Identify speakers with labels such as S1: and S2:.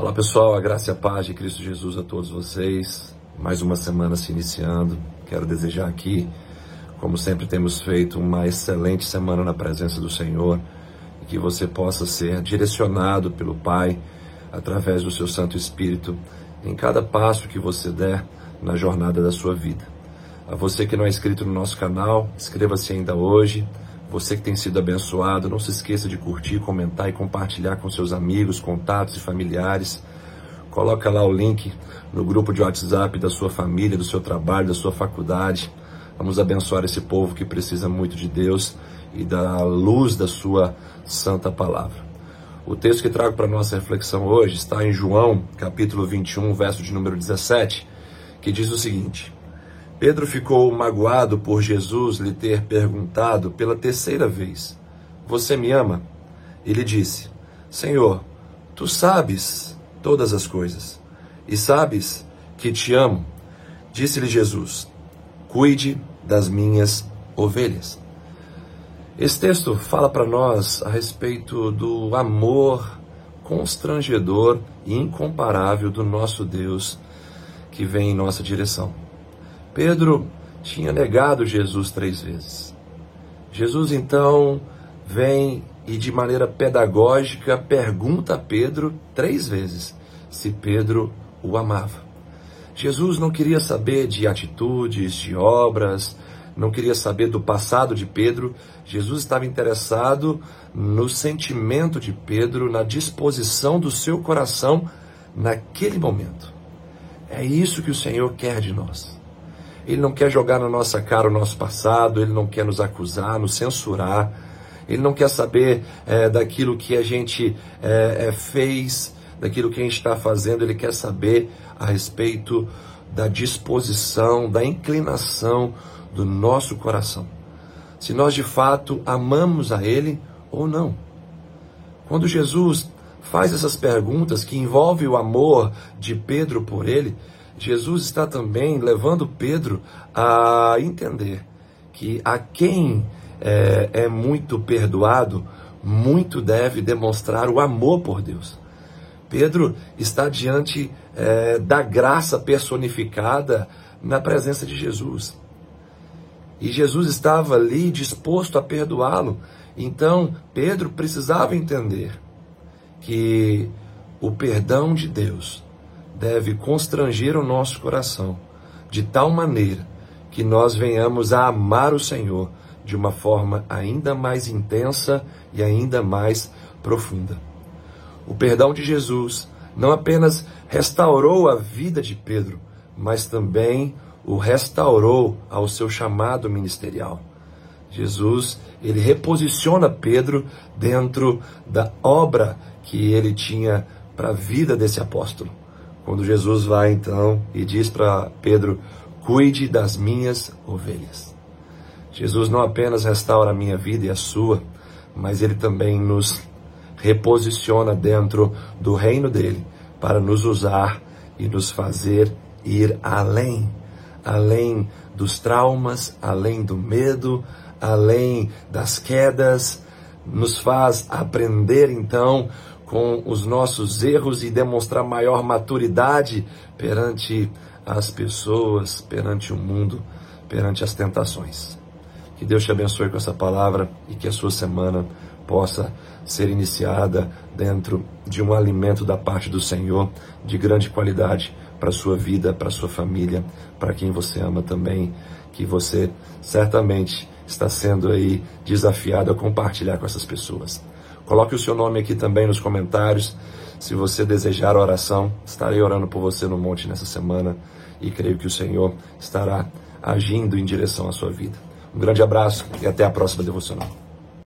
S1: Olá pessoal, a graça e a paz de Cristo Jesus a todos vocês. Mais uma semana se iniciando. Quero desejar aqui, como sempre temos feito, uma excelente semana na presença do Senhor e que você possa ser direcionado pelo Pai através do seu Santo Espírito em cada passo que você der na jornada da sua vida. A você que não é inscrito no nosso canal, inscreva-se ainda hoje. Você que tem sido abençoado, não se esqueça de curtir, comentar e compartilhar com seus amigos, contatos e familiares. Coloca lá o link no grupo de WhatsApp da sua família, do seu trabalho, da sua faculdade. Vamos abençoar esse povo que precisa muito de Deus e da luz da sua santa palavra. O texto que trago para nossa reflexão hoje está em João, capítulo 21, verso de número 17, que diz o seguinte: Pedro ficou magoado por Jesus lhe ter perguntado pela terceira vez: Você me ama? Ele disse: Senhor, tu sabes todas as coisas e sabes que te amo. Disse-lhe Jesus: Cuide das minhas ovelhas. Esse texto fala para nós a respeito do amor constrangedor e incomparável do nosso Deus que vem em nossa direção. Pedro tinha negado Jesus três vezes. Jesus então vem e de maneira pedagógica pergunta a Pedro três vezes se Pedro o amava. Jesus não queria saber de atitudes, de obras, não queria saber do passado de Pedro. Jesus estava interessado no sentimento de Pedro, na disposição do seu coração naquele momento. É isso que o Senhor quer de nós. Ele não quer jogar na nossa cara o nosso passado, ele não quer nos acusar, nos censurar, ele não quer saber é, daquilo que a gente é, é, fez, daquilo que a gente está fazendo, ele quer saber a respeito da disposição, da inclinação do nosso coração. Se nós de fato amamos a Ele ou não. Quando Jesus faz essas perguntas que envolvem o amor de Pedro por Ele, Jesus está também levando Pedro a entender que a quem é, é, muito perdoado, muito deve demonstrar o amor por Deus. Pedro está diante é, da graça personificada na presença de Jesus. E Jesus estava ali disposto a perdoá-lo. Então, Pedro precisava entender que o perdão de Deus deve constranger o nosso coração de tal maneira que nós venhamos a amar o Senhor de uma forma ainda mais intensa e ainda mais profunda. O perdão de Jesus não apenas restaurou a vida de Pedro, mas também o restaurou ao seu chamado ministerial. Jesus, ele reposiciona Pedro dentro da obra que ele tinha para a vida desse apóstolo. Quando Jesus vai então e diz para Pedro: Cuide das minhas ovelhas. Jesus não apenas restaura a minha vida e a sua, mas ele também nos reposiciona dentro do reino dele para nos usar e nos fazer ir além além dos traumas, além do medo, além das quedas, nos faz aprender então com os nossos erros e demonstrar maior maturidade perante as pessoas, perante o mundo, perante as tentações. Que Deus te abençoe com essa palavra e que a sua semana possa ser iniciada dentro de um alimento da parte do Senhor de grande qualidade para a sua vida, para a sua família, para quem você ama também, que você certamente está sendo aí desafiado a compartilhar com essas pessoas. Coloque o seu nome aqui também nos comentários. Se você desejar oração, estarei orando por você no monte nessa semana e creio que o Senhor estará agindo em direção à sua vida. Um grande abraço e até a próxima devocional.